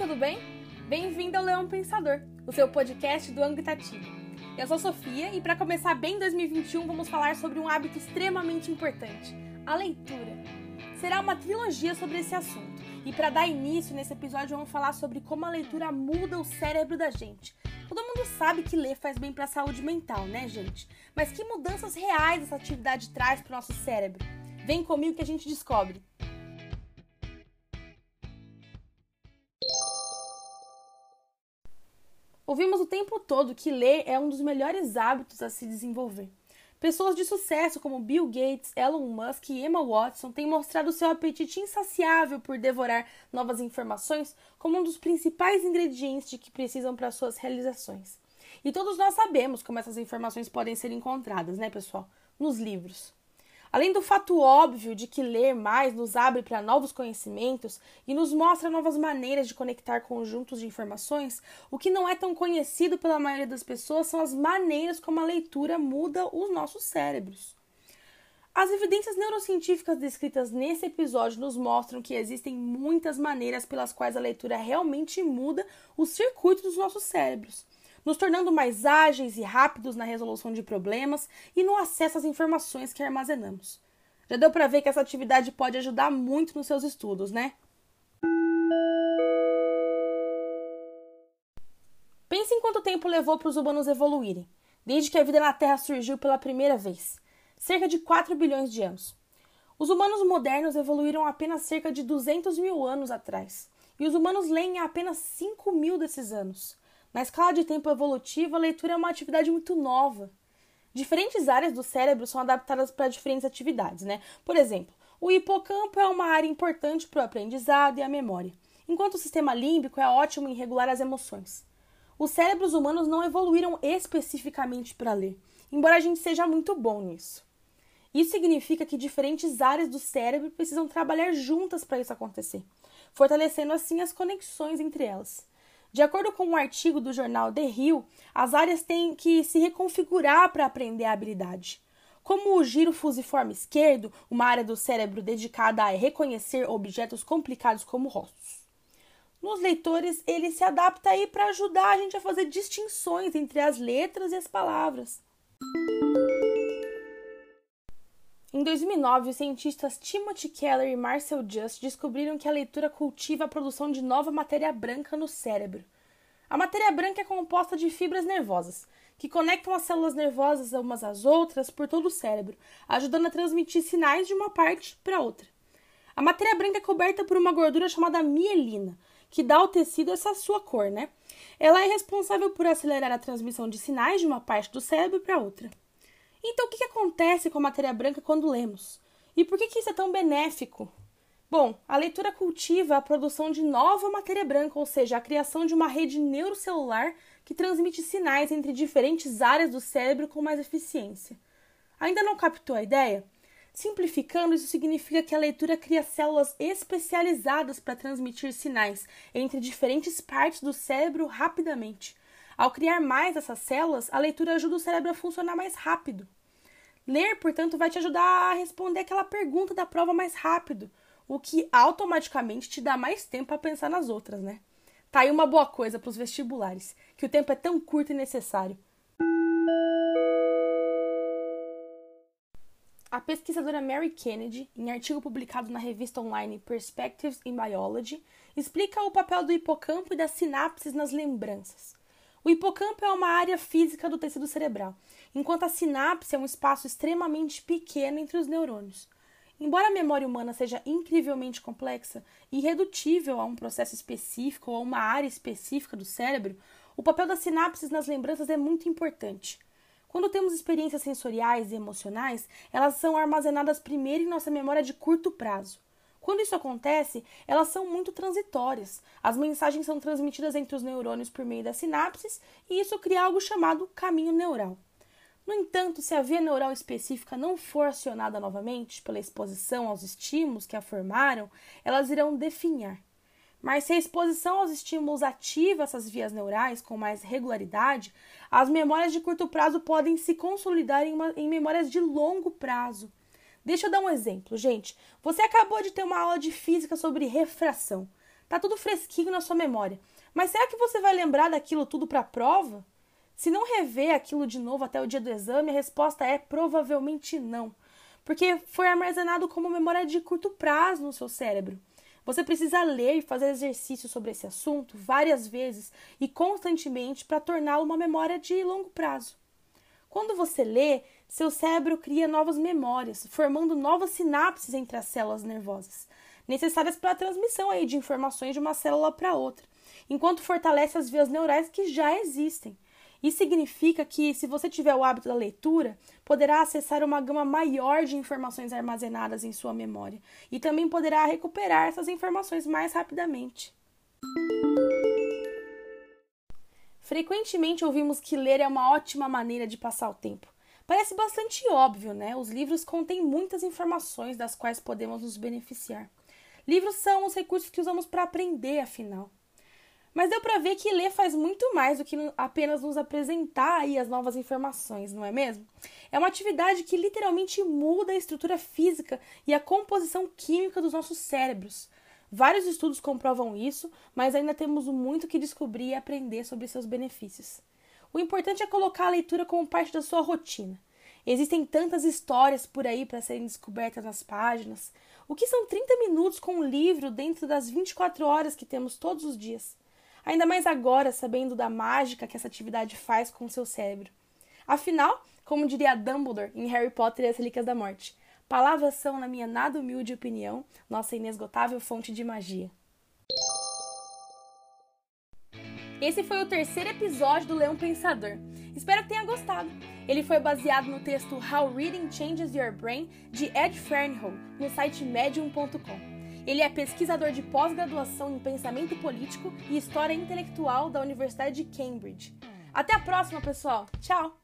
tudo bem? Bem-vindo ao Leão Pensador, o seu podcast do Ango Itatiba. Eu sou Sofia e para começar bem 2021 vamos falar sobre um hábito extremamente importante, a leitura. Será uma trilogia sobre esse assunto. E para dar início nesse episódio vamos falar sobre como a leitura muda o cérebro da gente. Todo mundo sabe que ler faz bem para a saúde mental, né, gente? Mas que mudanças reais essa atividade traz para o nosso cérebro? Vem comigo que a gente descobre. Ouvimos o tempo todo que ler é um dos melhores hábitos a se desenvolver. Pessoas de sucesso como Bill Gates, Elon Musk e Emma Watson têm mostrado seu apetite insaciável por devorar novas informações como um dos principais ingredientes de que precisam para suas realizações. E todos nós sabemos como essas informações podem ser encontradas, né, pessoal? Nos livros. Além do fato óbvio de que ler mais nos abre para novos conhecimentos e nos mostra novas maneiras de conectar conjuntos de informações, o que não é tão conhecido pela maioria das pessoas são as maneiras como a leitura muda os nossos cérebros. As evidências neurocientíficas descritas nesse episódio nos mostram que existem muitas maneiras pelas quais a leitura realmente muda os circuitos dos nossos cérebros nos tornando mais ágeis e rápidos na resolução de problemas e no acesso às informações que armazenamos. Já deu para ver que essa atividade pode ajudar muito nos seus estudos, né? Pense em quanto tempo levou para os humanos evoluírem, desde que a vida na Terra surgiu pela primeira vez cerca de 4 bilhões de anos. Os humanos modernos evoluíram apenas cerca de 200 mil anos atrás, e os humanos leem há apenas 5 mil desses anos. Na escala de tempo evolutivo, a leitura é uma atividade muito nova. Diferentes áreas do cérebro são adaptadas para diferentes atividades, né? Por exemplo, o hipocampo é uma área importante para o aprendizado e a memória, enquanto o sistema límbico é ótimo em regular as emoções. Os cérebros humanos não evoluíram especificamente para ler, embora a gente seja muito bom nisso. Isso significa que diferentes áreas do cérebro precisam trabalhar juntas para isso acontecer, fortalecendo assim as conexões entre elas. De acordo com um artigo do jornal The Hill, as áreas têm que se reconfigurar para aprender a habilidade. Como o giro fusiforme esquerdo, uma área do cérebro dedicada a reconhecer objetos complicados como rostos. Nos leitores, ele se adapta aí para ajudar a gente a fazer distinções entre as letras e as palavras. Em 2009, os cientistas Timothy Keller e Marcel Just descobriram que a leitura cultiva a produção de nova matéria branca no cérebro. A matéria branca é composta de fibras nervosas, que conectam as células nervosas umas às outras por todo o cérebro, ajudando a transmitir sinais de uma parte para outra. A matéria branca é coberta por uma gordura chamada mielina, que dá ao tecido essa sua cor, né? Ela é responsável por acelerar a transmissão de sinais de uma parte do cérebro para outra. Então, o que, que acontece com a matéria branca quando lemos? E por que, que isso é tão benéfico? Bom, a leitura cultiva a produção de nova matéria branca, ou seja, a criação de uma rede neurocelular que transmite sinais entre diferentes áreas do cérebro com mais eficiência. Ainda não captou a ideia? Simplificando, isso significa que a leitura cria células especializadas para transmitir sinais entre diferentes partes do cérebro rapidamente. Ao criar mais essas células, a leitura ajuda o cérebro a funcionar mais rápido. Ler, portanto, vai te ajudar a responder aquela pergunta da prova mais rápido, o que automaticamente te dá mais tempo a pensar nas outras, né? Tá aí uma boa coisa para os vestibulares, que o tempo é tão curto e necessário. A pesquisadora Mary Kennedy, em artigo publicado na revista online Perspectives in Biology, explica o papel do hipocampo e das sinapses nas lembranças. O hipocampo é uma área física do tecido cerebral, enquanto a sinapse é um espaço extremamente pequeno entre os neurônios. Embora a memória humana seja incrivelmente complexa e irredutível a um processo específico ou a uma área específica do cérebro, o papel das sinapses nas lembranças é muito importante. Quando temos experiências sensoriais e emocionais, elas são armazenadas primeiro em nossa memória de curto prazo. Quando isso acontece, elas são muito transitórias. As mensagens são transmitidas entre os neurônios por meio das sinapses e isso cria algo chamado caminho neural. No entanto, se a via neural específica não for acionada novamente pela exposição aos estímulos que a formaram, elas irão definhar. Mas se a exposição aos estímulos ativa essas vias neurais com mais regularidade, as memórias de curto prazo podem se consolidar em, uma, em memórias de longo prazo. Deixa eu dar um exemplo, gente. Você acabou de ter uma aula de física sobre refração. Tá tudo fresquinho na sua memória. Mas será que você vai lembrar daquilo tudo para a prova? Se não rever aquilo de novo até o dia do exame, a resposta é provavelmente não, porque foi armazenado como memória de curto prazo no seu cérebro. Você precisa ler e fazer exercício sobre esse assunto várias vezes e constantemente para torná-lo uma memória de longo prazo. Quando você lê, seu cérebro cria novas memórias, formando novas sinapses entre as células nervosas, necessárias para a transmissão aí de informações de uma célula para outra, enquanto fortalece as vias neurais que já existem. Isso significa que, se você tiver o hábito da leitura, poderá acessar uma gama maior de informações armazenadas em sua memória e também poderá recuperar essas informações mais rapidamente. Frequentemente ouvimos que ler é uma ótima maneira de passar o tempo. Parece bastante óbvio, né? Os livros contêm muitas informações das quais podemos nos beneficiar. Livros são os recursos que usamos para aprender, afinal. Mas deu para ver que ler faz muito mais do que apenas nos apresentar aí as novas informações, não é mesmo? É uma atividade que literalmente muda a estrutura física e a composição química dos nossos cérebros. Vários estudos comprovam isso, mas ainda temos muito que descobrir e aprender sobre seus benefícios. O importante é colocar a leitura como parte da sua rotina. Existem tantas histórias por aí para serem descobertas nas páginas. O que são 30 minutos com um livro dentro das 24 horas que temos todos os dias? Ainda mais agora, sabendo da mágica que essa atividade faz com o seu cérebro. Afinal, como diria Dumbledore em Harry Potter e as Relíquias da Morte, Palavras são, na minha nada humilde opinião, nossa inesgotável fonte de magia. Esse foi o terceiro episódio do Leão Pensador. Espero que tenha gostado. Ele foi baseado no texto How Reading Changes Your Brain, de Ed Fernhold, no site medium.com. Ele é pesquisador de pós-graduação em pensamento político e história intelectual da Universidade de Cambridge. Até a próxima, pessoal. Tchau!